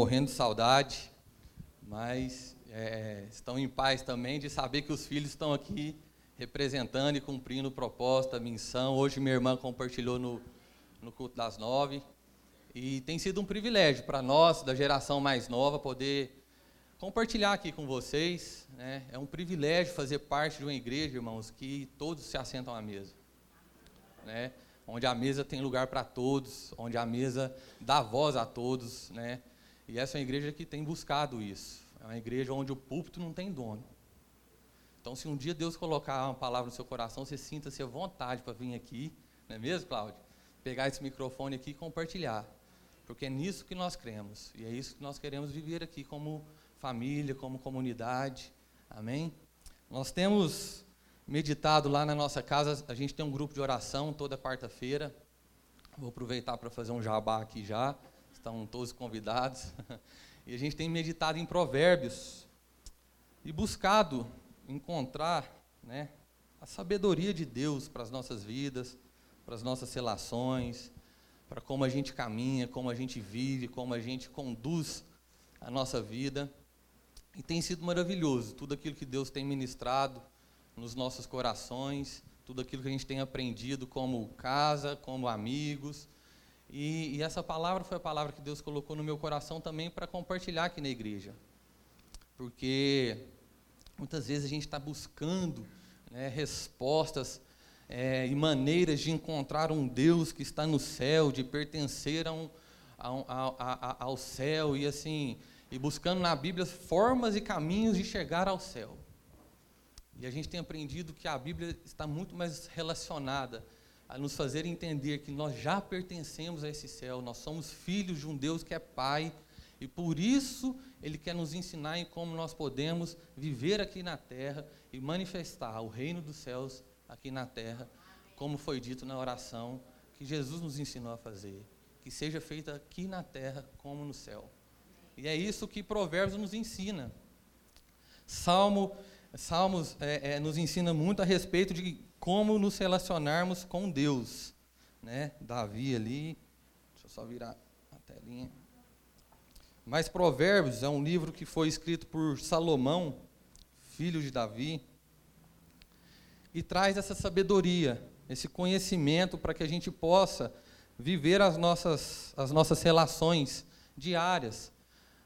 morrendo de saudade, mas é, estão em paz também de saber que os filhos estão aqui representando e cumprindo o propósito, a missão. Hoje minha irmã compartilhou no, no culto das nove e tem sido um privilégio para nós, da geração mais nova, poder compartilhar aqui com vocês. Né? É um privilégio fazer parte de uma igreja, irmãos, que todos se assentam à mesa. Né? Onde a mesa tem lugar para todos, onde a mesa dá voz a todos. Né? E essa é uma igreja que tem buscado isso. É uma igreja onde o púlpito não tem dono. Então, se um dia Deus colocar uma palavra no seu coração, você sinta-se à vontade para vir aqui, não é mesmo, Cláudio? Pegar esse microfone aqui e compartilhar. Porque é nisso que nós cremos. E é isso que nós queremos viver aqui como família, como comunidade. Amém? Nós temos meditado lá na nossa casa, a gente tem um grupo de oração toda quarta-feira. Vou aproveitar para fazer um jabá aqui já, estão todos convidados. E a gente tem meditado em provérbios e buscado encontrar né, a sabedoria de Deus para as nossas vidas, para as nossas relações, para como a gente caminha, como a gente vive, como a gente conduz a nossa vida. E tem sido maravilhoso tudo aquilo que Deus tem ministrado nos nossos corações, tudo aquilo que a gente tem aprendido como casa, como amigos. E, e essa palavra foi a palavra que Deus colocou no meu coração também para compartilhar aqui na igreja. Porque muitas vezes a gente está buscando né, respostas é, e maneiras de encontrar um Deus que está no céu, de pertencer a um, a, a, ao céu e assim e buscando na Bíblia formas e caminhos de chegar ao céu. E a gente tem aprendido que a Bíblia está muito mais relacionada a nos fazer entender que nós já pertencemos a esse céu, nós somos filhos de um Deus que é Pai, e por isso Ele quer nos ensinar em como nós podemos viver aqui na terra e manifestar o reino dos céus aqui na terra, como foi dito na oração que Jesus nos ensinou a fazer, que seja feita aqui na terra como no céu. E é isso que Provérbios nos ensina. Salmo, Salmos é, é, nos ensina muito a respeito de como nos relacionarmos com Deus. Né? Davi ali, deixa eu só virar a telinha. Mas Provérbios é um livro que foi escrito por Salomão, filho de Davi, e traz essa sabedoria, esse conhecimento para que a gente possa viver as nossas, as nossas relações diárias,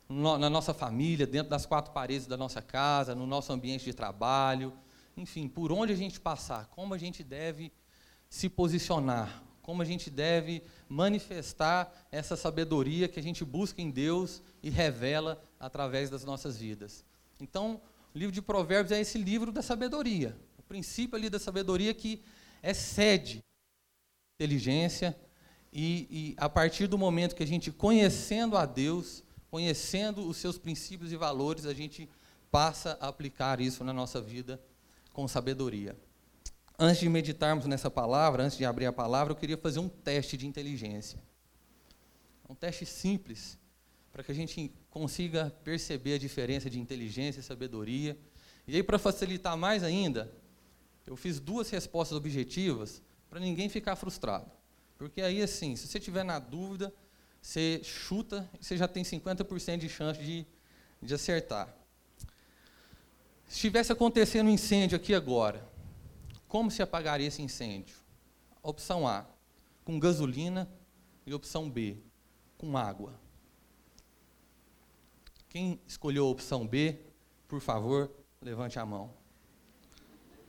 na nossa família, dentro das quatro paredes da nossa casa, no nosso ambiente de trabalho, enfim, por onde a gente passar, como a gente deve se posicionar, como a gente deve manifestar essa sabedoria que a gente busca em Deus e revela através das nossas vidas. Então, o livro de Provérbios é esse livro da sabedoria, o princípio ali da sabedoria que excede inteligência e, e a partir do momento que a gente conhecendo a Deus, conhecendo os seus princípios e valores, a gente passa a aplicar isso na nossa vida com sabedoria. Antes de meditarmos nessa palavra, antes de abrir a palavra, eu queria fazer um teste de inteligência. Um teste simples, para que a gente consiga perceber a diferença de inteligência e sabedoria. E aí, para facilitar mais ainda, eu fiz duas respostas objetivas para ninguém ficar frustrado. Porque aí, assim, se você tiver na dúvida, você chuta e você já tem 50% de chance de, de acertar. Se estivesse acontecendo um incêndio aqui agora, como se apagaria esse incêndio? Opção A, com gasolina, e opção B, com água. Quem escolheu a opção B, por favor, levante a mão.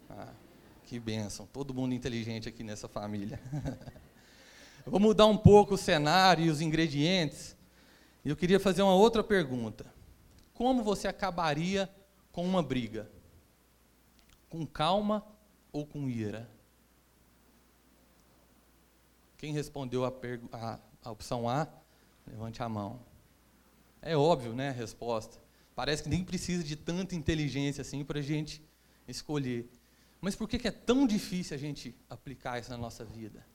Ah, que bênção, todo mundo inteligente aqui nessa família. vou mudar um pouco o cenário e os ingredientes. E eu queria fazer uma outra pergunta. Como você acabaria com uma briga? Com calma ou com ira? Quem respondeu a, a, a opção A, levante a mão. É óbvio, né, a resposta. Parece que nem precisa de tanta inteligência assim para a gente escolher. Mas por que, que é tão difícil a gente aplicar isso na nossa vida?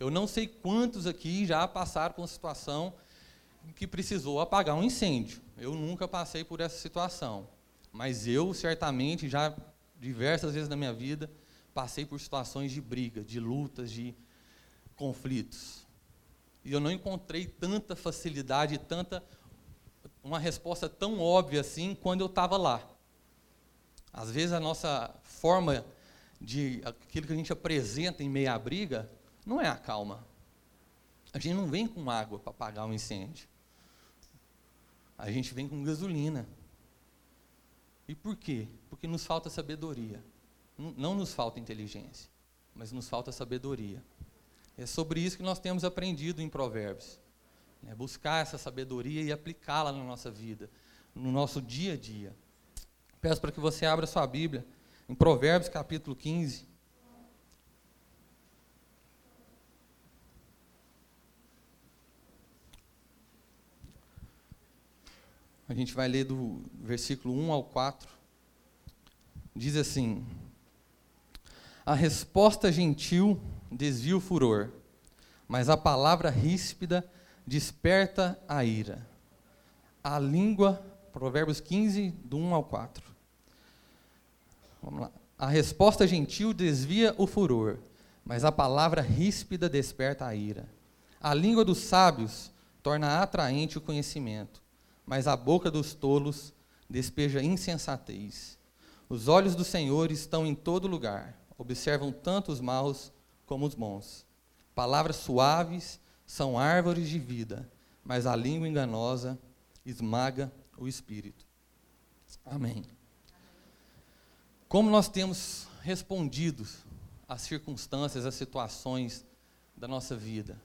Eu não sei quantos aqui já passaram por uma situação que precisou apagar um incêndio. Eu nunca passei por essa situação. Mas eu, certamente, já diversas vezes na minha vida, passei por situações de briga, de lutas, de conflitos. E eu não encontrei tanta facilidade, tanta uma resposta tão óbvia assim quando eu estava lá. Às vezes a nossa forma de aquilo que a gente apresenta em meia briga não é a calma. A gente não vem com água para apagar um incêndio. A gente vem com gasolina. E por quê? Porque nos falta sabedoria. Não nos falta inteligência, mas nos falta sabedoria. É sobre isso que nós temos aprendido em Provérbios. Né? Buscar essa sabedoria e aplicá-la na nossa vida, no nosso dia a dia. Peço para que você abra sua Bíblia em Provérbios capítulo 15. A gente vai ler do versículo 1 ao 4. Diz assim: A resposta gentil desvia o furor, mas a palavra ríspida desperta a ira. A língua, Provérbios 15, do 1 ao 4. Vamos lá. A resposta gentil desvia o furor, mas a palavra ríspida desperta a ira. A língua dos sábios torna atraente o conhecimento, mas a boca dos tolos despeja insensatez. Os olhos do Senhor estão em todo lugar, observam tanto os maus como os bons. Palavras suaves são árvores de vida, mas a língua enganosa esmaga o espírito. Amém. Como nós temos respondido às circunstâncias, às situações da nossa vida?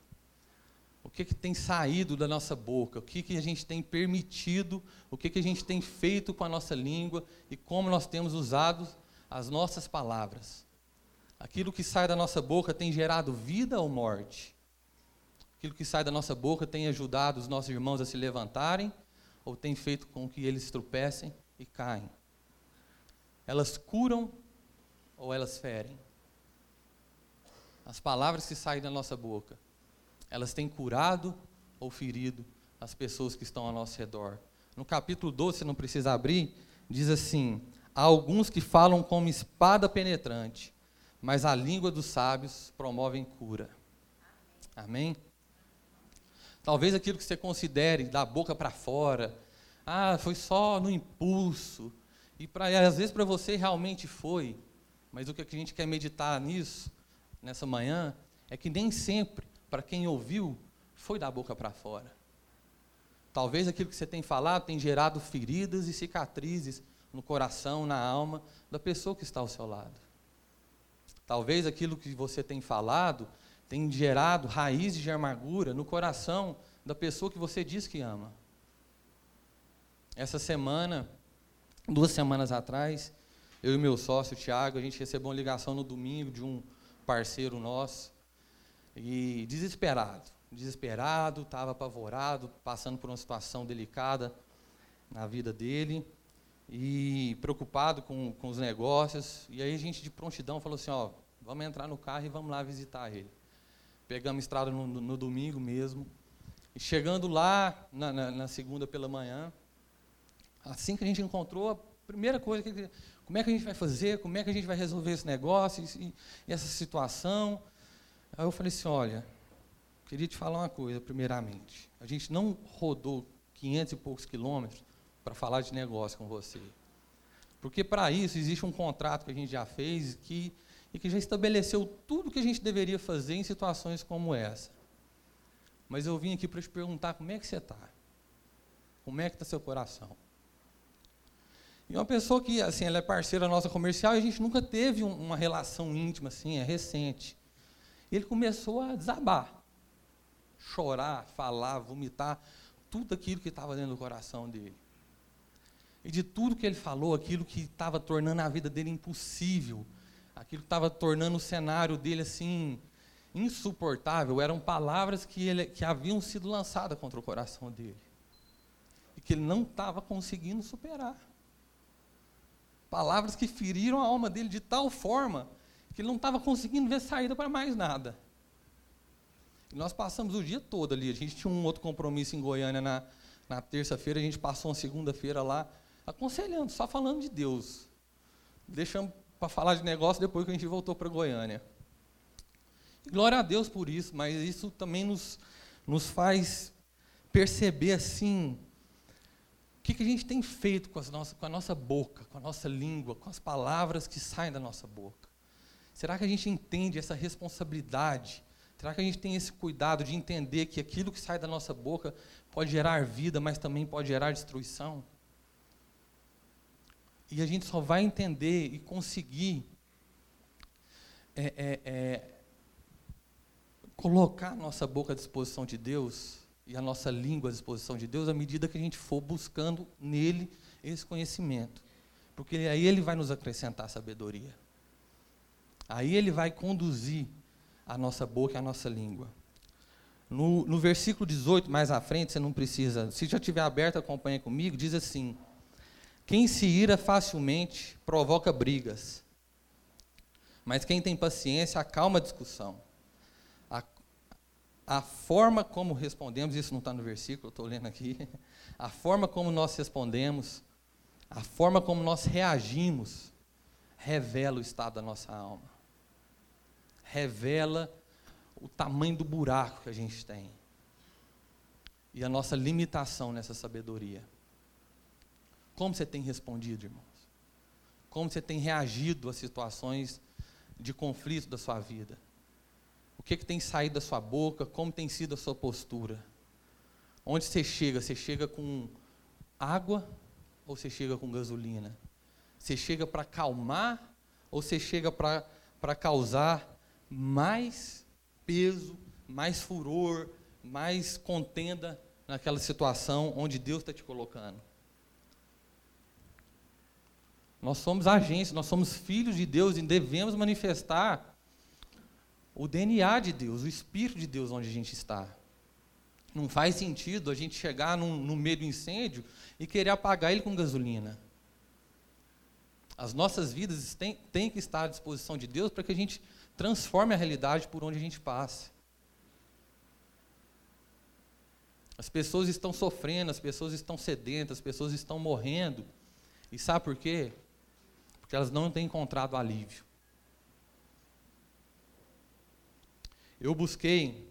O que, que tem saído da nossa boca? O que, que a gente tem permitido? O que, que a gente tem feito com a nossa língua? E como nós temos usado as nossas palavras? Aquilo que sai da nossa boca tem gerado vida ou morte? Aquilo que sai da nossa boca tem ajudado os nossos irmãos a se levantarem ou tem feito com que eles tropecem e caem? Elas curam ou elas ferem? As palavras que saem da nossa boca, elas têm curado ou ferido as pessoas que estão ao nosso redor? No capítulo 12, você não precisa abrir, diz assim: há alguns que falam como espada penetrante, mas a língua dos sábios promove cura. Amém? Talvez aquilo que você considere da boca para fora, ah, foi só no impulso, e pra, às vezes para você realmente foi, mas o que a gente quer meditar nisso, nessa manhã, é que nem sempre, para quem ouviu, foi da boca para fora. Talvez aquilo que você tem falado tenha gerado feridas e cicatrizes no coração, na alma da pessoa que está ao seu lado. Talvez aquilo que você tem falado tenha gerado raízes de amargura no coração da pessoa que você diz que ama. Essa semana, duas semanas atrás, eu e meu sócio, Tiago, a gente recebeu uma ligação no domingo de um parceiro nosso, e desesperado, desesperado, estava apavorado, passando por uma situação delicada na vida dele, e preocupado com, com os negócios. E aí a gente de prontidão falou assim, ó, vamos entrar no carro e vamos lá visitar ele. Pegamos estrada no, no domingo mesmo. E chegando lá, na, na, na, segunda pela manhã, assim que a gente encontrou, a primeira coisa, que, como é que a gente vai fazer, como é que a gente vai resolver esse negócio e, e essa situação. Aí eu falei assim, olha, queria te falar uma coisa, primeiramente. A gente não rodou 500 e poucos quilômetros para falar de negócio com você. Porque para isso existe um contrato que a gente já fez que, e que já estabeleceu tudo que a gente deveria fazer em situações como essa. Mas eu vim aqui para te perguntar como é que você está. Como é que está seu coração? E uma pessoa que, assim, ela é parceira nossa comercial e a gente nunca teve um, uma relação íntima, assim, é recente. E ele começou a desabar. Chorar, falar, vomitar, tudo aquilo que estava dentro do coração dele e de tudo que ele falou, aquilo que estava tornando a vida dele impossível, aquilo que estava tornando o cenário dele assim insuportável, eram palavras que, ele, que haviam sido lançadas contra o coração dele e que ele não estava conseguindo superar. Palavras que feriram a alma dele de tal forma que ele não estava conseguindo ver saída para mais nada. E nós passamos o dia todo ali. A gente tinha um outro compromisso em Goiânia na, na terça-feira, a gente passou uma segunda-feira lá aconselhando, só falando de Deus. Deixamos para falar de negócio depois que a gente voltou para Goiânia. glória a Deus por isso, mas isso também nos, nos faz perceber assim o que, que a gente tem feito com, nossas, com a nossa boca, com a nossa língua, com as palavras que saem da nossa boca. Será que a gente entende essa responsabilidade? Será que a gente tem esse cuidado de entender que aquilo que sai da nossa boca pode gerar vida, mas também pode gerar destruição? E a gente só vai entender e conseguir é, é, é, colocar a nossa boca à disposição de Deus e a nossa língua à disposição de Deus à medida que a gente for buscando nele esse conhecimento. Porque aí ele vai nos acrescentar sabedoria. Aí ele vai conduzir a nossa boca e a nossa língua. No, no versículo 18, mais à frente, você não precisa, se já tiver aberto, acompanha comigo, diz assim: Quem se ira facilmente provoca brigas, mas quem tem paciência acalma a discussão. A, a forma como respondemos, isso não está no versículo, estou lendo aqui, a forma como nós respondemos, a forma como nós reagimos, revela o estado da nossa alma revela o tamanho do buraco que a gente tem e a nossa limitação nessa sabedoria. Como você tem respondido, irmãos? Como você tem reagido a situações de conflito da sua vida? O que, que tem saído da sua boca? Como tem sido a sua postura? Onde você chega? Você chega com água ou você chega com gasolina? Você chega para acalmar ou você chega para causar mais peso, mais furor, mais contenda naquela situação onde Deus está te colocando. Nós somos agentes, nós somos filhos de Deus e devemos manifestar o DNA de Deus, o Espírito de Deus onde a gente está. Não faz sentido a gente chegar no meio do incêndio e querer apagar ele com gasolina. As nossas vidas têm, têm que estar à disposição de Deus para que a gente transforme a realidade por onde a gente passa. As pessoas estão sofrendo, as pessoas estão sedentas, as pessoas estão morrendo. E sabe por quê? Porque elas não têm encontrado alívio. Eu busquei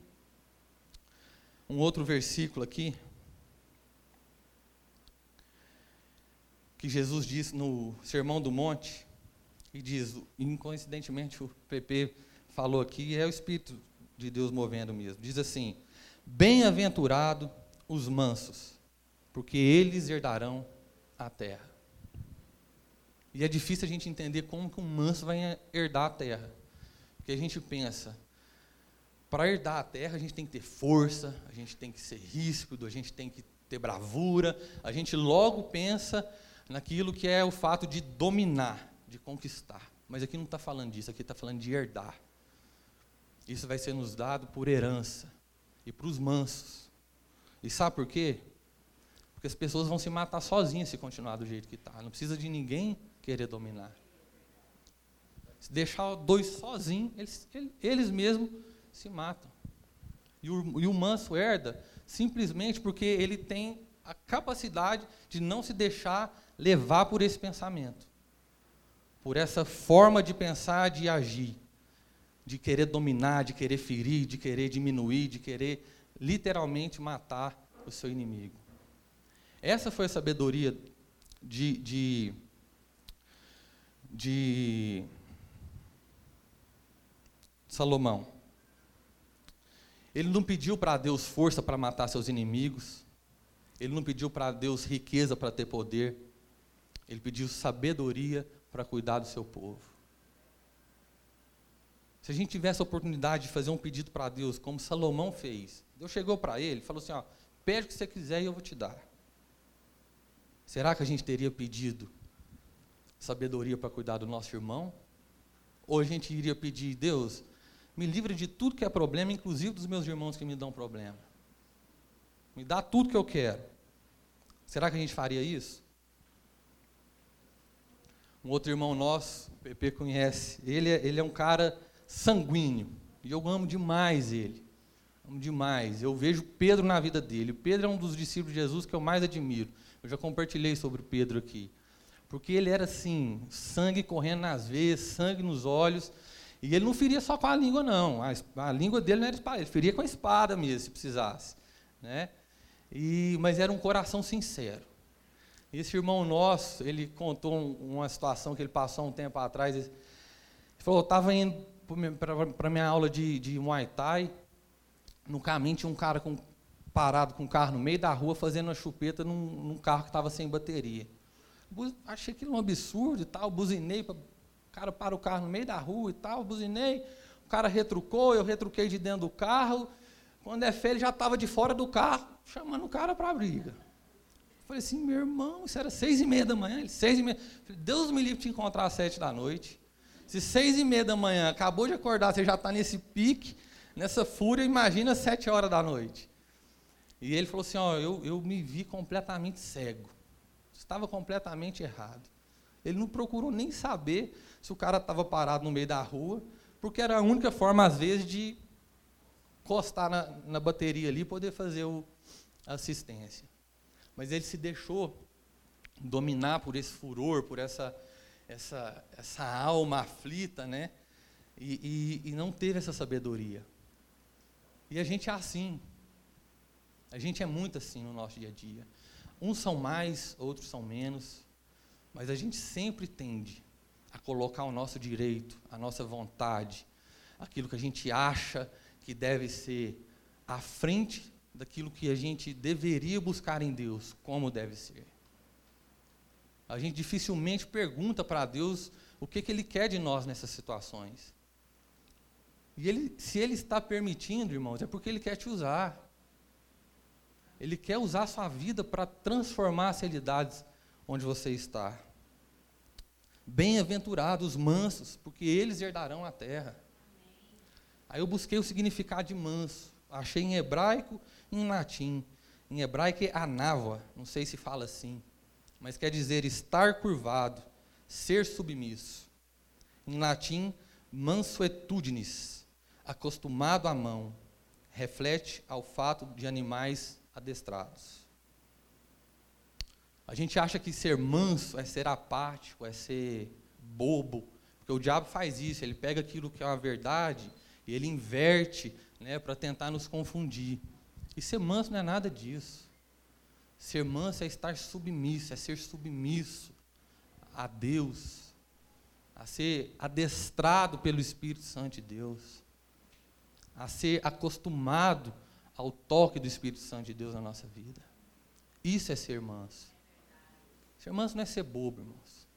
um outro versículo aqui, que Jesus disse no Sermão do Monte, e diz, incoincidentemente o PP falou aqui, é o Espírito de Deus movendo mesmo. Diz assim: Bem-aventurado os mansos, porque eles herdarão a terra. E é difícil a gente entender como que um manso vai herdar a terra. Porque a gente pensa, para herdar a terra a gente tem que ter força, a gente tem que ser ríspido, a gente tem que ter bravura, a gente logo pensa naquilo que é o fato de dominar de conquistar. Mas aqui não está falando disso, aqui está falando de herdar. Isso vai ser nos dado por herança e para os mansos. E sabe por quê? Porque as pessoas vão se matar sozinhas se continuar do jeito que está. Não precisa de ninguém querer dominar. Se deixar dois sozinhos, eles, eles mesmos se matam. E o, e o manso herda simplesmente porque ele tem a capacidade de não se deixar levar por esse pensamento por essa forma de pensar, de agir, de querer dominar, de querer ferir, de querer diminuir, de querer literalmente matar o seu inimigo. Essa foi a sabedoria de, de, de Salomão. Ele não pediu para Deus força para matar seus inimigos. Ele não pediu para Deus riqueza para ter poder. Ele pediu sabedoria para cuidar do seu povo. Se a gente tivesse a oportunidade de fazer um pedido para Deus, como Salomão fez, Deus chegou para ele e falou assim: ó, pede o que você quiser e eu vou te dar. Será que a gente teria pedido sabedoria para cuidar do nosso irmão? Ou a gente iria pedir, Deus, me livre de tudo que é problema, inclusive dos meus irmãos que me dão problema. Me dá tudo que eu quero. Será que a gente faria isso? Um outro irmão nosso, o PP conhece, ele é, ele é um cara sanguíneo. E eu amo demais ele. Amo demais. Eu vejo Pedro na vida dele. O Pedro é um dos discípulos de Jesus que eu mais admiro. Eu já compartilhei sobre o Pedro aqui. Porque ele era assim, sangue correndo nas veias, sangue nos olhos. E ele não feria só com a língua, não. A, a língua dele não era espada, ele feria com a espada mesmo, se precisasse. Né? E, mas era um coração sincero. Esse irmão nosso, ele contou um, uma situação que ele passou um tempo atrás. Ele falou: eu estava indo para minha aula de, de Muay Thai, no caminho tinha um cara com, parado com o carro no meio da rua fazendo uma chupeta num, num carro que estava sem bateria. Achei aquilo um absurdo e tal, buzinei, pra, o cara para o carro no meio da rua e tal, buzinei, o cara retrucou, eu retruquei de dentro do carro, quando é feio ele já estava de fora do carro, chamando o cara para a briga. Falei assim, meu irmão, isso era seis e meia da manhã, ele, seis e meia, falei, Deus me livre te encontrar às sete da noite, se seis e meia da manhã, acabou de acordar, você já está nesse pique, nessa fúria, imagina sete horas da noite. E ele falou assim, ó, eu, eu me vi completamente cego. Estava completamente errado. Ele não procurou nem saber se o cara estava parado no meio da rua, porque era a única forma, às vezes, de encostar na, na bateria ali e poder fazer a assistência. Mas ele se deixou dominar por esse furor, por essa essa, essa alma aflita, né? E, e, e não teve essa sabedoria. E a gente é assim. A gente é muito assim no nosso dia a dia. Uns são mais, outros são menos, mas a gente sempre tende a colocar o nosso direito, a nossa vontade, aquilo que a gente acha que deve ser à frente daquilo que a gente deveria buscar em Deus, como deve ser. A gente dificilmente pergunta para Deus o que, que Ele quer de nós nessas situações. E ele, se Ele está permitindo, irmãos, é porque Ele quer te usar. Ele quer usar a sua vida para transformar as realidades onde você está. Bem-aventurados os mansos, porque eles herdarão a terra. Aí eu busquei o significado de manso. Achei em hebraico e em latim. Em hebraico é anávoa, não sei se fala assim mas quer dizer estar curvado, ser submisso. Em latim, mansuetudinis, acostumado à mão, reflete ao fato de animais adestrados. A gente acha que ser manso é ser apático, é ser bobo, porque o diabo faz isso, ele pega aquilo que é uma verdade e ele inverte né, para tentar nos confundir. E ser manso não é nada disso. Ser manso é estar submisso, é ser submisso a Deus, a ser adestrado pelo Espírito Santo de Deus, a ser acostumado ao toque do Espírito Santo de Deus na nossa vida. Isso é ser manso. Ser manso não é ser bobo, irmãos.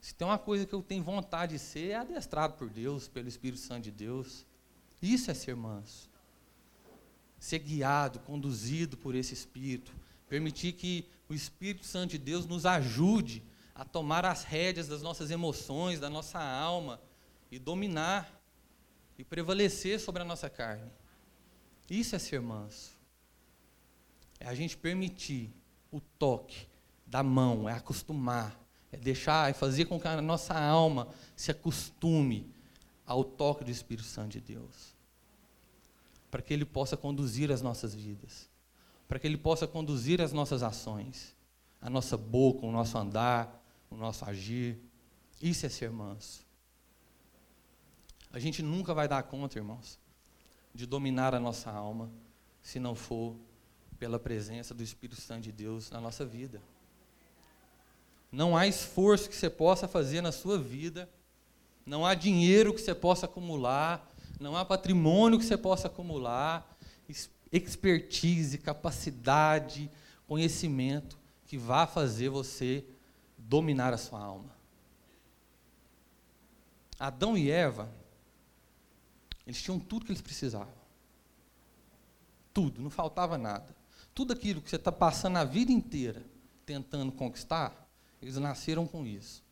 Se tem uma coisa que eu tenho vontade de ser, é adestrado por Deus, pelo Espírito Santo de Deus. Isso é ser manso. Ser guiado, conduzido por esse Espírito, Permitir que o Espírito Santo de Deus nos ajude a tomar as rédeas das nossas emoções, da nossa alma e dominar e prevalecer sobre a nossa carne. Isso é ser manso. É a gente permitir o toque da mão, é acostumar, é deixar, é fazer com que a nossa alma se acostume ao toque do Espírito Santo de Deus, para que ele possa conduzir as nossas vidas para que Ele possa conduzir as nossas ações, a nossa boca, o nosso andar, o nosso agir. Isso é ser manso. A gente nunca vai dar conta, irmãos, de dominar a nossa alma, se não for pela presença do Espírito Santo de Deus na nossa vida. Não há esforço que você possa fazer na sua vida, não há dinheiro que você possa acumular, não há patrimônio que você possa acumular, expertise, capacidade, conhecimento que vá fazer você dominar a sua alma. Adão e Eva, eles tinham tudo que eles precisavam. Tudo, não faltava nada. Tudo aquilo que você está passando a vida inteira tentando conquistar, eles nasceram com isso.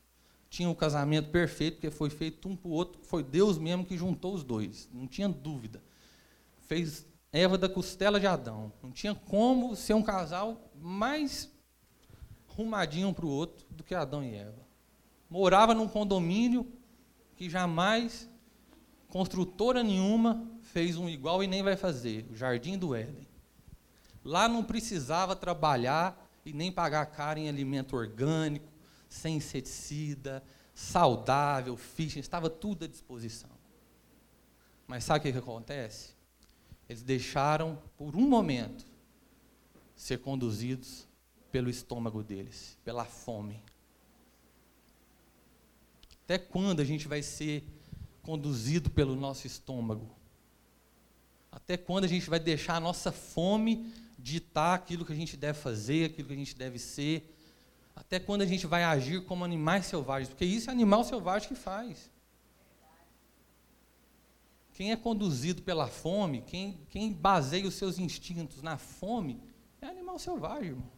Tinham o casamento perfeito, porque foi feito um para o outro, foi Deus mesmo que juntou os dois, não tinha dúvida. Fez Eva da costela de Adão. Não tinha como ser um casal mais rumadinho um para o outro do que Adão e Eva. Morava num condomínio que jamais construtora nenhuma fez um igual e nem vai fazer, o Jardim do Éden. Lá não precisava trabalhar e nem pagar caro em alimento orgânico, sem inseticida, saudável, fitness, estava tudo à disposição. Mas sabe o que, que acontece? Eles deixaram, por um momento, ser conduzidos pelo estômago deles, pela fome. Até quando a gente vai ser conduzido pelo nosso estômago? Até quando a gente vai deixar a nossa fome ditar aquilo que a gente deve fazer, aquilo que a gente deve ser? Até quando a gente vai agir como animais selvagens? Porque isso é animal selvagem que faz. Quem é conduzido pela fome, quem, quem baseia os seus instintos na fome, é animal selvagem, irmão.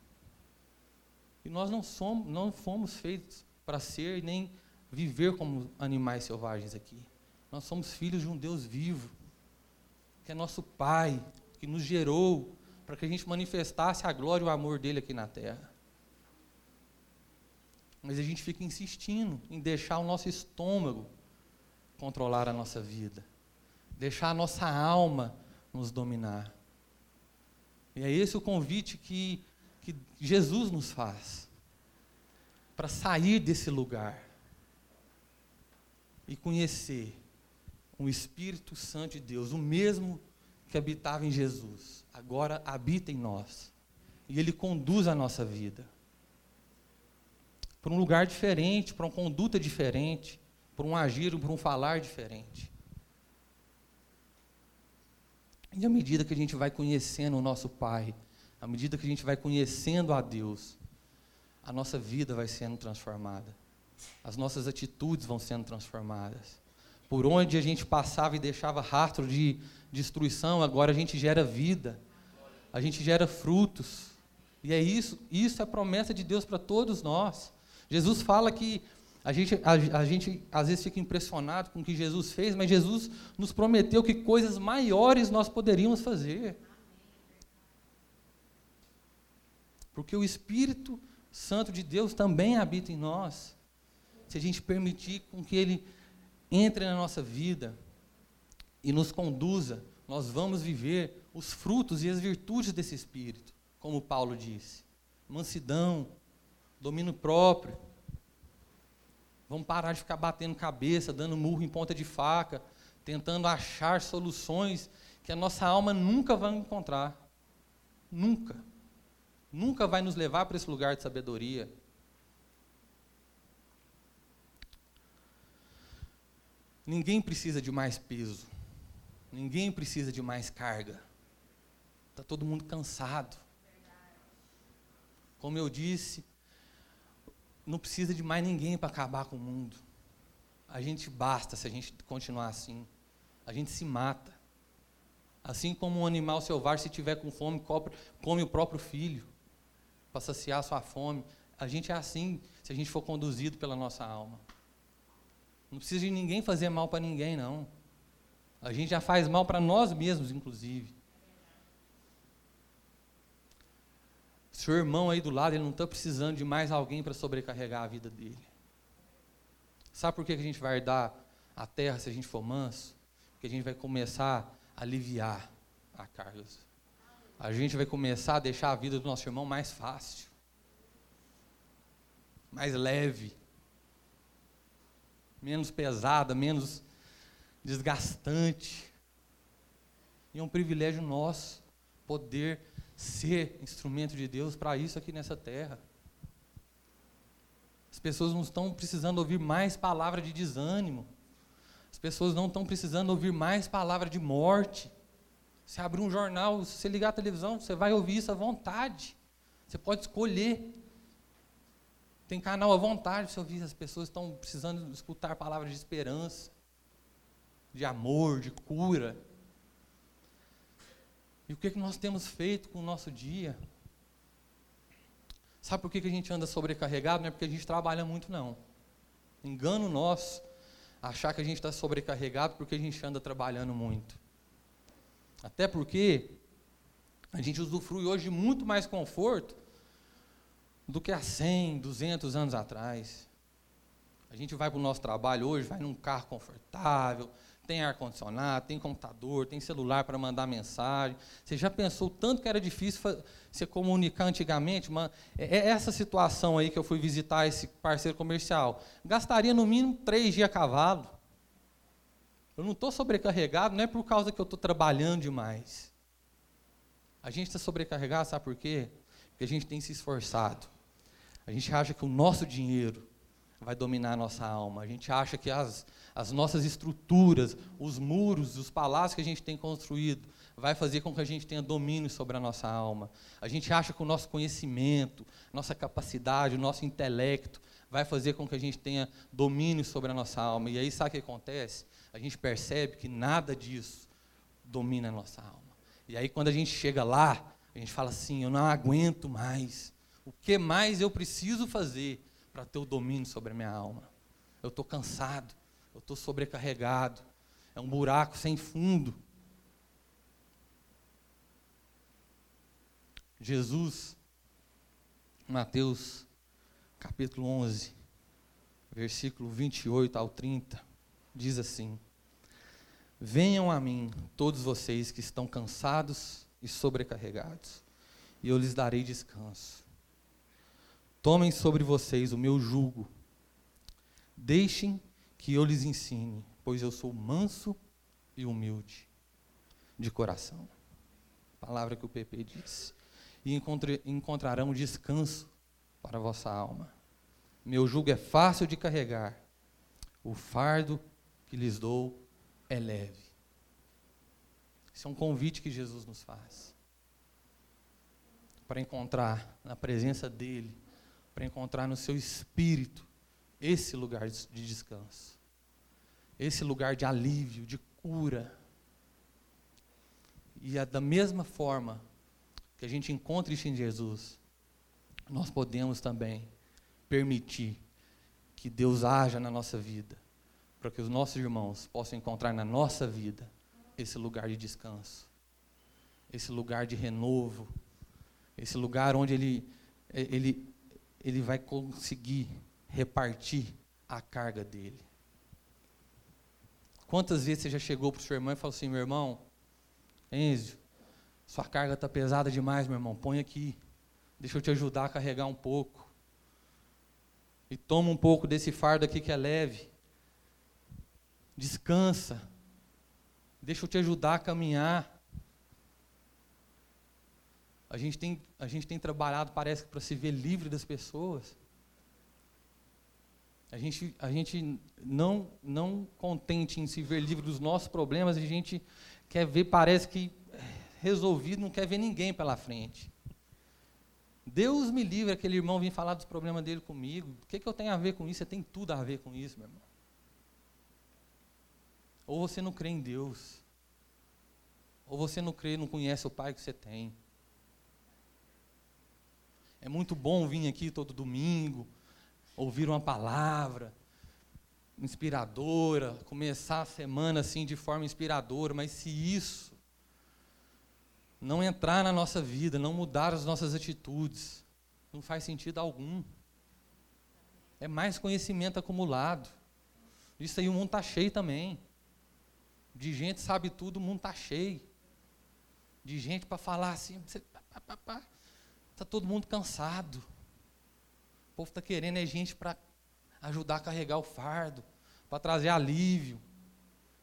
E nós não somos, não fomos feitos para ser nem viver como animais selvagens aqui. Nós somos filhos de um Deus vivo, que é nosso Pai, que nos gerou para que a gente manifestasse a glória e o amor dele aqui na terra. Mas a gente fica insistindo em deixar o nosso estômago controlar a nossa vida, deixar a nossa alma nos dominar. E é esse o convite que, que Jesus nos faz para sair desse lugar e conhecer o Espírito Santo de Deus, o mesmo que habitava em Jesus, agora habita em nós. E ele conduz a nossa vida para um lugar diferente, para uma conduta diferente, para um agir, para um falar diferente. E à medida que a gente vai conhecendo o nosso Pai, à medida que a gente vai conhecendo a Deus, a nossa vida vai sendo transformada. As nossas atitudes vão sendo transformadas. Por onde a gente passava e deixava rastro de destruição, agora a gente gera vida. A gente gera frutos. E é isso, isso é a promessa de Deus para todos nós. Jesus fala que a gente, a, a gente às vezes fica impressionado com o que Jesus fez, mas Jesus nos prometeu que coisas maiores nós poderíamos fazer. Porque o Espírito Santo de Deus também habita em nós. Se a gente permitir com que Ele entre na nossa vida e nos conduza, nós vamos viver os frutos e as virtudes desse Espírito, como Paulo disse: mansidão, domínio próprio. Vamos parar de ficar batendo cabeça, dando murro em ponta de faca, tentando achar soluções que a nossa alma nunca vai encontrar. Nunca. Nunca vai nos levar para esse lugar de sabedoria. Ninguém precisa de mais peso. Ninguém precisa de mais carga. Está todo mundo cansado. Como eu disse, não precisa de mais ninguém para acabar com o mundo. A gente basta se a gente continuar assim. A gente se mata. Assim como um animal selvagem, se tiver com fome, come o próprio filho para saciar sua fome. A gente é assim se a gente for conduzido pela nossa alma. Não precisa de ninguém fazer mal para ninguém, não. A gente já faz mal para nós mesmos, inclusive. Seu irmão aí do lado, ele não está precisando de mais alguém para sobrecarregar a vida dele. Sabe por que a gente vai herdar a terra se a gente for manso? Porque a gente vai começar a aliviar a carga. A gente vai começar a deixar a vida do nosso irmão mais fácil, mais leve, menos pesada, menos desgastante. E é um privilégio nosso poder ser instrumento de Deus para isso aqui nessa terra. As pessoas não estão precisando ouvir mais palavra de desânimo. As pessoas não estão precisando ouvir mais palavra de morte. Você abrir um jornal, se você ligar a televisão, você vai ouvir isso à vontade. Você pode escolher. Tem canal à vontade você ouvir. As pessoas estão precisando escutar palavras de esperança, de amor, de cura. E o que, que nós temos feito com o nosso dia? Sabe por que, que a gente anda sobrecarregado? Não é porque a gente trabalha muito, não. Engano nosso achar que a gente está sobrecarregado porque a gente anda trabalhando muito. Até porque a gente usufrui hoje muito mais conforto do que há 100, 200 anos atrás. A gente vai para o nosso trabalho hoje, vai num carro confortável, tem ar-condicionado, tem computador, tem celular para mandar mensagem. Você já pensou tanto que era difícil se comunicar antigamente? Mas é, é essa situação aí que eu fui visitar esse parceiro comercial. Gastaria no mínimo três dias a cavalo. Eu não estou sobrecarregado, não é por causa que eu estou trabalhando demais. A gente está sobrecarregado, sabe por quê? Porque a gente tem se esforçado. A gente acha que o nosso dinheiro vai dominar a nossa alma. A gente acha que as, as nossas estruturas, os muros, os palácios que a gente tem construído, vai fazer com que a gente tenha domínio sobre a nossa alma. A gente acha que o nosso conhecimento, nossa capacidade, o nosso intelecto vai fazer com que a gente tenha domínio sobre a nossa alma. E aí sabe o que acontece? A gente percebe que nada disso domina a nossa alma. E aí quando a gente chega lá, a gente fala assim: eu não aguento mais. O que mais eu preciso fazer para ter o domínio sobre a minha alma? Eu estou cansado, eu estou sobrecarregado. É um buraco sem fundo. Jesus, Mateus capítulo 11, versículo 28 ao 30, diz assim: Venham a mim, todos vocês que estão cansados e sobrecarregados, e eu lhes darei descanso. Tomem sobre vocês o meu jugo, deixem que eu lhes ensine, pois eu sou manso e humilde de coração. Palavra que o PP disse e encontrarão descanso para a vossa alma. Meu jugo é fácil de carregar, o fardo que lhes dou é leve. Esse é um convite que Jesus nos faz para encontrar na presença dEle, para encontrar no seu espírito esse lugar de descanso, esse lugar de alívio, de cura. E é da mesma forma que a gente encontre isso em Jesus, nós podemos também permitir que Deus haja na nossa vida, para que os nossos irmãos possam encontrar na nossa vida esse lugar de descanso, esse lugar de renovo, esse lugar onde ele, ele, ele vai conseguir repartir a carga dele. Quantas vezes você já chegou para o seu irmão e falou assim, meu irmão, Enzo, sua carga está pesada demais, meu irmão. Põe aqui. Deixa eu te ajudar a carregar um pouco. E toma um pouco desse fardo aqui que é leve. Descansa. Deixa eu te ajudar a caminhar. A gente tem, a gente tem trabalhado, parece que, para se ver livre das pessoas. A gente, a gente não, não contente em se ver livre dos nossos problemas, a gente quer ver, parece que resolvido, não quer ver ninguém pela frente. Deus me livre aquele irmão vir falar dos problemas dele comigo. O que, que eu tenho a ver com isso? Você tem tudo a ver com isso, meu irmão. Ou você não crê em Deus. Ou você não crê, não conhece o Pai que você tem. É muito bom vir aqui todo domingo, ouvir uma palavra inspiradora, começar a semana assim de forma inspiradora, mas se isso não entrar na nossa vida, não mudar as nossas atitudes, não faz sentido algum. É mais conhecimento acumulado. Isso aí o mundo está cheio também. De gente sabe tudo, o mundo está cheio. De gente para falar assim, está todo mundo cansado. Povo está querendo é gente para ajudar a carregar o fardo, para trazer alívio,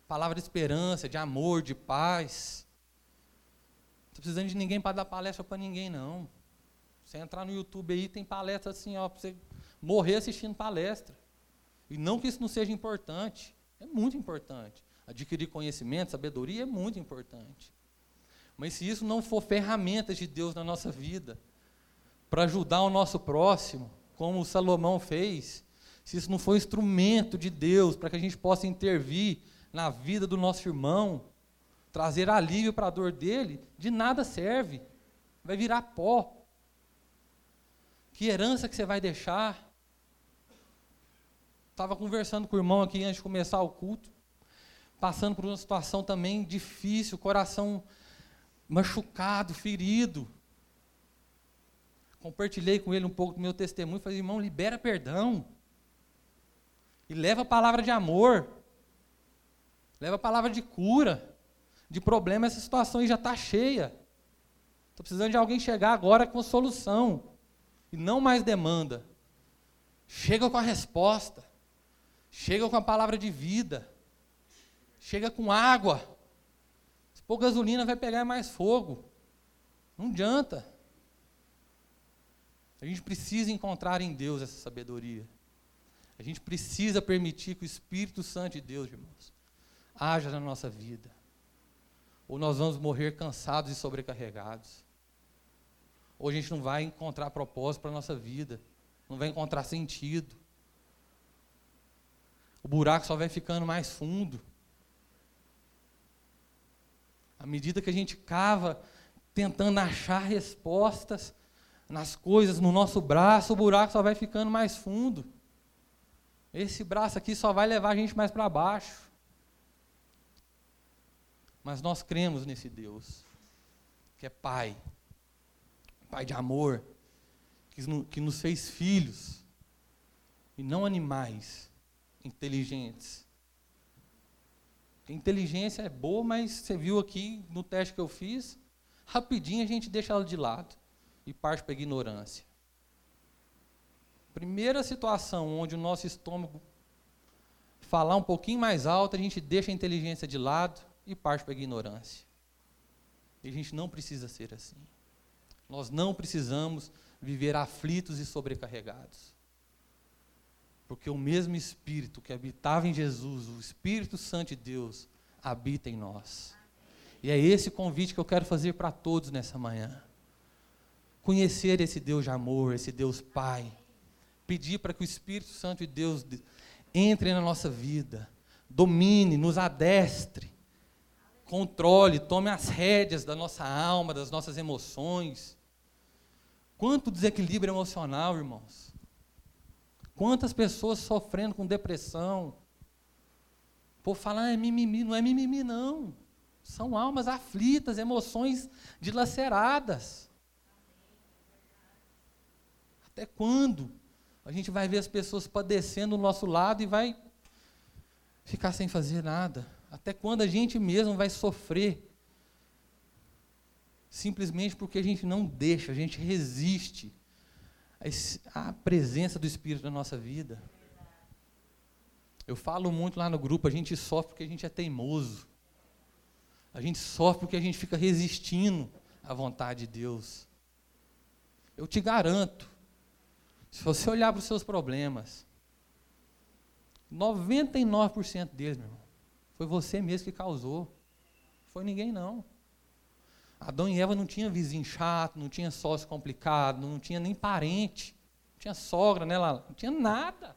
palavra de esperança, de amor, de paz. Não estou precisando de ninguém para dar palestra para ninguém, não. Você entrar no YouTube aí, tem palestra assim, ó, para você morrer assistindo palestra. E não que isso não seja importante. É muito importante. Adquirir conhecimento, sabedoria é muito importante. Mas se isso não for ferramentas de Deus na nossa vida, para ajudar o nosso próximo, como Salomão fez, se isso não for instrumento de Deus para que a gente possa intervir na vida do nosso irmão, trazer alívio para a dor dele, de nada serve. Vai virar pó. Que herança que você vai deixar? Estava conversando com o irmão aqui antes de começar o culto, passando por uma situação também difícil, coração machucado, ferido. Compartilhei com ele um pouco do meu testemunho, falei, irmão, libera perdão. E leva a palavra de amor. Leva a palavra de cura de problema, essa situação aí já está cheia. Estou precisando de alguém chegar agora com solução. E não mais demanda. Chega com a resposta. Chega com a palavra de vida. Chega com água. Se pôr gasolina, vai pegar mais fogo. Não adianta. A gente precisa encontrar em Deus essa sabedoria. A gente precisa permitir que o Espírito Santo de Deus, irmãos, haja na nossa vida. Ou nós vamos morrer cansados e sobrecarregados. Ou a gente não vai encontrar propósito para a nossa vida. Não vai encontrar sentido. O buraco só vai ficando mais fundo. À medida que a gente cava, tentando achar respostas nas coisas no nosso braço, o buraco só vai ficando mais fundo. Esse braço aqui só vai levar a gente mais para baixo. Mas nós cremos nesse Deus, que é Pai, Pai de amor, que nos fez filhos e não animais inteligentes. Inteligência é boa, mas você viu aqui no teste que eu fiz, rapidinho a gente deixa ela de lado e parte para a ignorância. Primeira situação onde o nosso estômago falar um pouquinho mais alto, a gente deixa a inteligência de lado e parte para a ignorância. E a gente não precisa ser assim. Nós não precisamos viver aflitos e sobrecarregados. Porque o mesmo Espírito que habitava em Jesus, o Espírito Santo de Deus, habita em nós. E é esse convite que eu quero fazer para todos nessa manhã. Conhecer esse Deus de amor, esse Deus Pai. Pedir para que o Espírito Santo de Deus entre na nossa vida, domine, nos adestre, controle, tome as rédeas da nossa alma, das nossas emoções. Quanto desequilíbrio emocional, irmãos. Quantas pessoas sofrendo com depressão. Por falar, ah, é mimimi, não é mimimi, não. São almas aflitas, emoções dilaceradas. Até quando a gente vai ver as pessoas padecendo do nosso lado e vai ficar sem fazer nada? Até quando a gente mesmo vai sofrer? Simplesmente porque a gente não deixa, a gente resiste a presença do Espírito na nossa vida. Eu falo muito lá no grupo, a gente sofre porque a gente é teimoso. A gente sofre porque a gente fica resistindo à vontade de Deus. Eu te garanto, se você olhar para os seus problemas, 99% deles, meu irmão, foi você mesmo que causou. Foi ninguém não. Adão e Eva não tinham vizinho chato, não tinha sócio complicado, não tinha nem parente, não tinha sogra, né, Lala? Não tinha nada.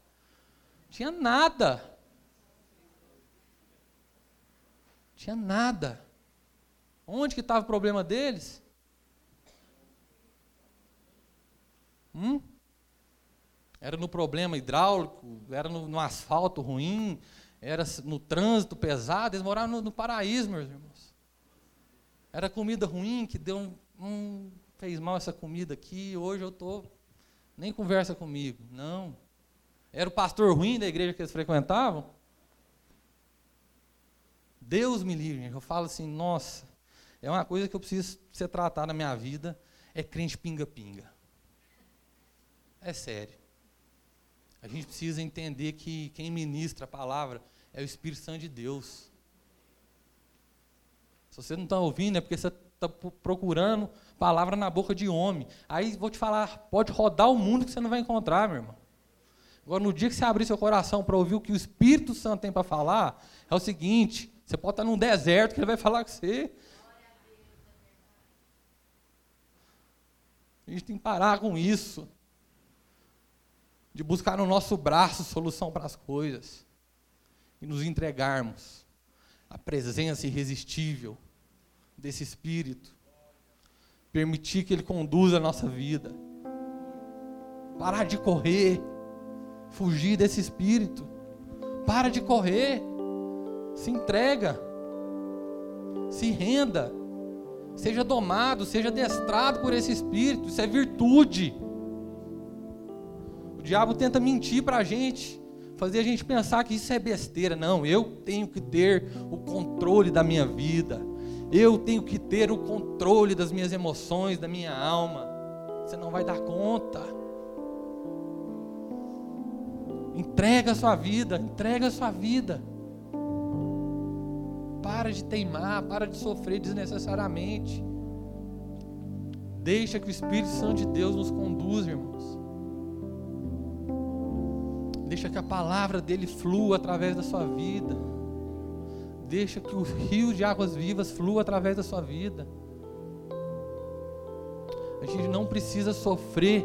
Não tinha nada. Não tinha nada. Onde que estava o problema deles? Hum? Era no problema hidráulico, era no, no asfalto ruim, era no trânsito pesado, eles moravam no, no paraíso, meus irmãos. Era comida ruim que deu um, um fez mal essa comida aqui, hoje eu tô nem conversa comigo. Não. Era o pastor ruim da igreja que eles frequentavam? Deus me livre. Eu falo assim, nossa, é uma coisa que eu preciso ser tratado na minha vida, é crente pinga-pinga. É sério. A gente precisa entender que quem ministra a palavra é o Espírito Santo de Deus. Se você não está ouvindo, é porque você está procurando palavra na boca de homem. Aí vou te falar, pode rodar o mundo que você não vai encontrar, meu irmão. Agora, no dia que você abrir seu coração para ouvir o que o Espírito Santo tem para falar, é o seguinte: você pode estar num deserto que ele vai falar com você. A gente tem que parar com isso. De buscar no nosso braço solução para as coisas. E nos entregarmos à presença irresistível desse Espírito. Permitir que Ele conduza a nossa vida. Parar de correr. Fugir desse Espírito. Para de correr. Se entrega. Se renda. Seja domado, seja destrado por esse Espírito. Isso é virtude. Diabo tenta mentir para a gente fazer a gente pensar que isso é besteira. Não, eu tenho que ter o controle da minha vida. Eu tenho que ter o controle das minhas emoções, da minha alma. Você não vai dar conta. Entrega a sua vida, entrega a sua vida. para de teimar, para de sofrer desnecessariamente. Deixa que o Espírito Santo de Deus nos conduza, irmãos. Deixa que a palavra dele flua através da sua vida. Deixa que o rio de águas vivas flua através da sua vida. A gente não precisa sofrer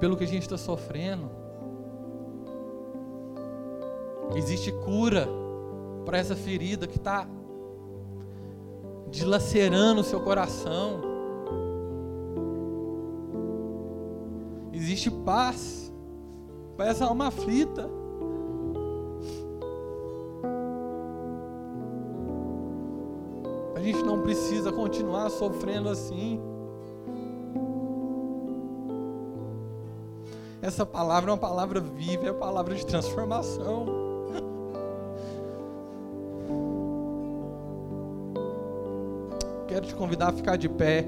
pelo que a gente está sofrendo. Existe cura para essa ferida que está dilacerando o seu coração. Existe paz essa alma aflita. A gente não precisa continuar sofrendo assim. Essa palavra é uma palavra viva, é uma palavra de transformação. quero te convidar a ficar de pé.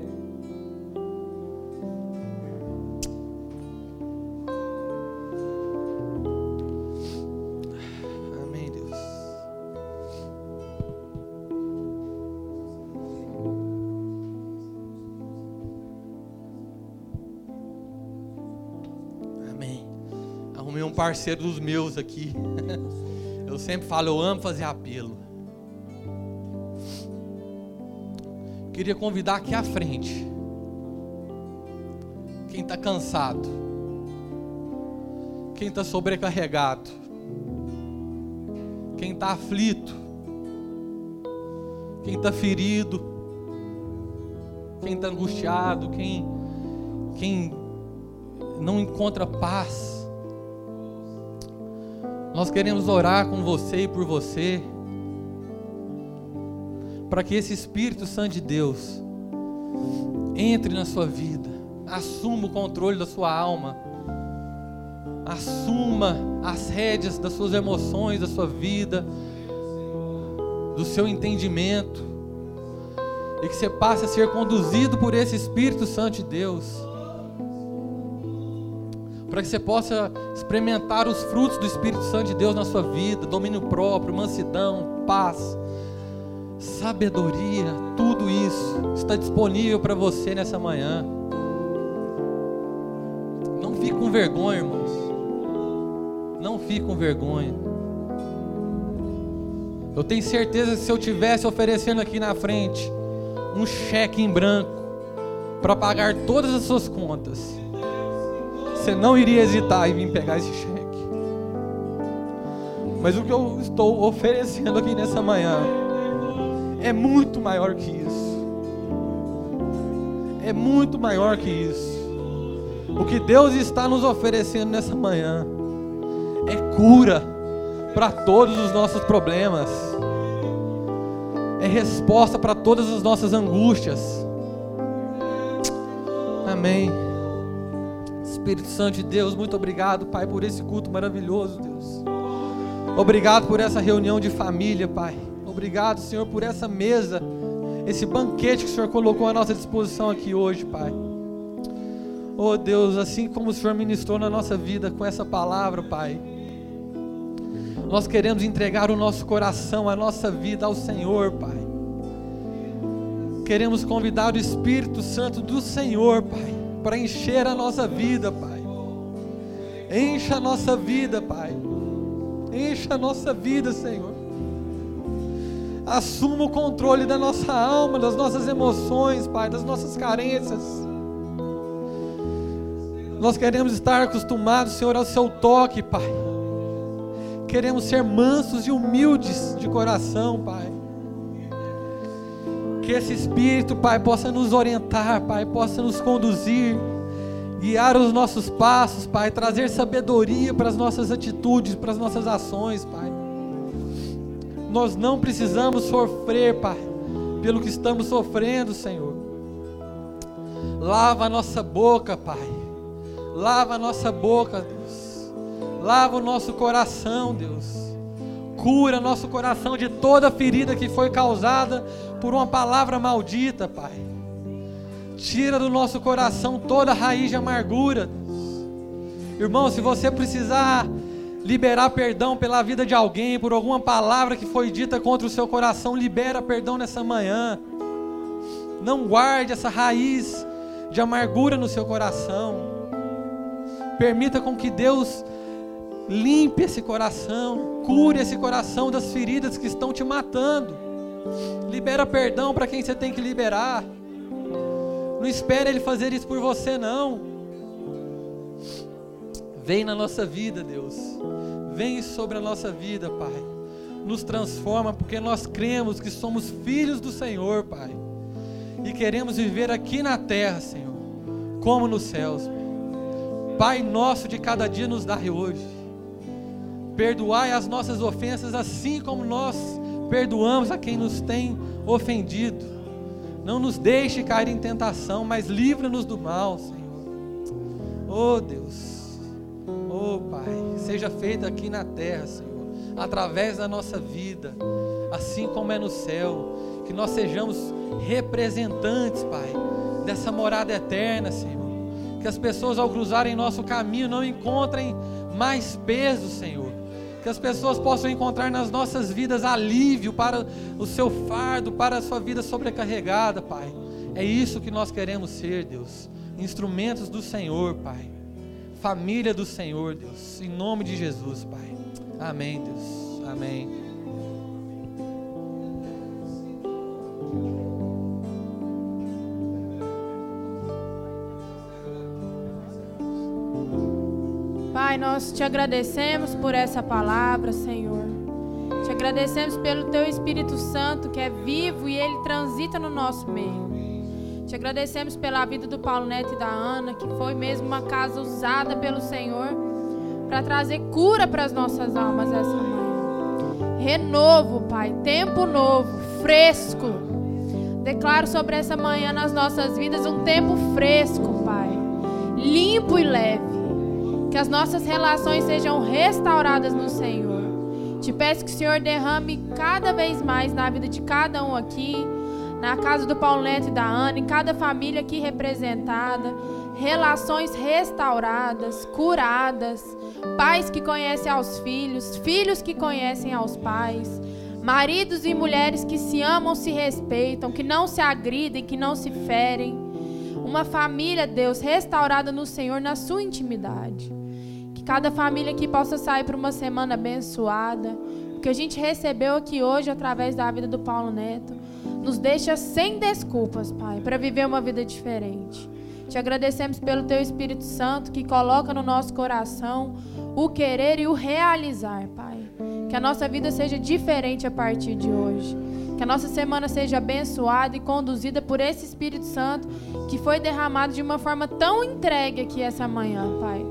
Parceiro dos meus aqui. Eu sempre falo, eu amo fazer apelo. Queria convidar aqui à frente. Quem está cansado. Quem está sobrecarregado. Quem está aflito. Quem está ferido. Quem está angustiado. Quem, quem não encontra paz. Nós queremos orar com você e por você para que esse Espírito Santo de Deus entre na sua vida, assuma o controle da sua alma, assuma as rédeas das suas emoções, da sua vida, do seu entendimento, e que você passe a ser conduzido por esse Espírito Santo de Deus, para que você possa experimentar os frutos do Espírito Santo de Deus na sua vida, domínio próprio, mansidão, paz sabedoria, tudo isso está disponível para você nessa manhã. Não fique com vergonha, irmãos. Não fique com vergonha. Eu tenho certeza que se eu tivesse oferecendo aqui na frente um cheque em branco para pagar todas as suas contas, você não iria hesitar em vir pegar esse cheque. Mas o que eu estou oferecendo aqui nessa manhã é muito maior que isso. É muito maior que isso. O que Deus está nos oferecendo nessa manhã é cura para todos os nossos problemas, é resposta para todas as nossas angústias. Amém. Espírito Santo de Deus, muito obrigado, Pai, por esse culto maravilhoso, Deus. Obrigado por essa reunião de família, Pai. Obrigado, Senhor, por essa mesa, esse banquete que o Senhor colocou à nossa disposição aqui hoje, Pai. Oh Deus, assim como o Senhor ministrou na nossa vida com essa palavra, Pai, nós queremos entregar o nosso coração, a nossa vida ao Senhor, Pai. Queremos convidar o Espírito Santo do Senhor, Pai, para encher a nossa vida, Pai. Encha a nossa vida, Pai. Encha a nossa vida, Senhor assuma o controle da nossa alma, das nossas emoções, Pai, das nossas carências. Nós queremos estar acostumados, Senhor, ao Seu toque, Pai. Queremos ser mansos e humildes de coração, Pai. Que esse Espírito, Pai, possa nos orientar, Pai, possa nos conduzir, guiar os nossos passos, Pai, trazer sabedoria para as nossas atitudes, para as nossas ações, Pai. Nós não precisamos sofrer, Pai, pelo que estamos sofrendo, Senhor. Lava a nossa boca, Pai. Lava a nossa boca, Deus. Lava o nosso coração, Deus. Cura nosso coração de toda ferida que foi causada por uma palavra maldita, Pai. Tira do nosso coração toda raiz de amargura. Irmão, se você precisar liberar perdão pela vida de alguém, por alguma palavra que foi dita contra o seu coração, libera perdão nessa manhã. Não guarde essa raiz de amargura no seu coração. Permita com que Deus limpe esse coração, cure esse coração das feridas que estão te matando. Libera perdão para quem você tem que liberar. Não espere Ele fazer isso por você, não. Vem na nossa vida, Deus. Vem sobre a nossa vida, Pai. Nos transforma, porque nós cremos que somos filhos do Senhor, Pai. E queremos viver aqui na terra, Senhor, como nos céus. Pai nosso de cada dia nos dá hoje. Perdoai as nossas ofensas, assim como nós perdoamos a quem nos tem ofendido. Não nos deixe cair em tentação, mas livra-nos do mal, Senhor. Oh Deus, oh Pai, seja feito aqui na terra, Senhor, através da nossa vida, assim como é no céu. Que nós sejamos representantes, Pai, dessa morada eterna, Senhor. Que as pessoas ao cruzarem nosso caminho não encontrem mais peso, Senhor que as pessoas possam encontrar nas nossas vidas alívio para o seu fardo, para a sua vida sobrecarregada, Pai. É isso que nós queremos ser, Deus. Instrumentos do Senhor, Pai. Família do Senhor, Deus. Em nome de Jesus, Pai. Amém, Deus. Amém. Pai, nós te agradecemos por essa palavra, Senhor. Te agradecemos pelo teu Espírito Santo que é vivo e ele transita no nosso meio. Te agradecemos pela vida do Paulo Neto e da Ana, que foi mesmo uma casa usada pelo Senhor para trazer cura para as nossas almas essa manhã. Renovo, Pai, tempo novo, fresco. Declaro sobre essa manhã nas nossas vidas um tempo fresco, Pai, limpo e leve que as nossas relações sejam restauradas no Senhor. Te peço que o Senhor derrame cada vez mais na vida de cada um aqui, na casa do Paulo Neto e da Ana, em cada família aqui representada, relações restauradas, curadas, pais que conhecem aos filhos, filhos que conhecem aos pais, maridos e mulheres que se amam, se respeitam, que não se agridem, que não se ferem. Uma família, Deus, restaurada no Senhor na sua intimidade cada família aqui possa sair para uma semana abençoada. O que a gente recebeu aqui hoje através da vida do Paulo Neto nos deixa sem desculpas, Pai, para viver uma vida diferente. Te agradecemos pelo Teu Espírito Santo que coloca no nosso coração o querer e o realizar, Pai. Que a nossa vida seja diferente a partir de hoje. Que a nossa semana seja abençoada e conduzida por esse Espírito Santo que foi derramado de uma forma tão entregue aqui essa manhã, Pai.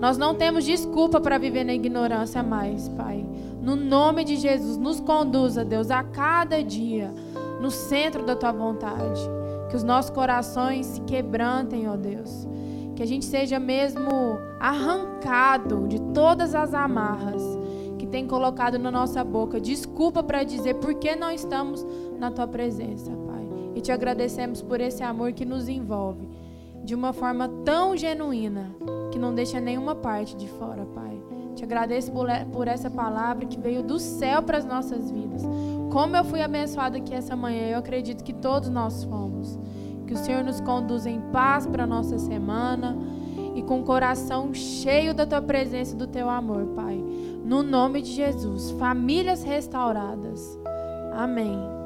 Nós não temos desculpa para viver na ignorância mais, Pai. No nome de Jesus, nos conduza, Deus, a cada dia no centro da tua vontade. Que os nossos corações se quebrantem, ó Deus. Que a gente seja mesmo arrancado de todas as amarras que tem colocado na nossa boca. Desculpa para dizer por que não estamos na tua presença, Pai. E te agradecemos por esse amor que nos envolve de uma forma tão genuína que não deixa nenhuma parte de fora, Pai. Te agradeço por essa palavra que veio do céu para as nossas vidas. Como eu fui abençoada aqui essa manhã, eu acredito que todos nós fomos. Que o Senhor nos conduza em paz para a nossa semana e com o coração cheio da tua presença e do teu amor, Pai. No nome de Jesus, famílias restauradas. Amém.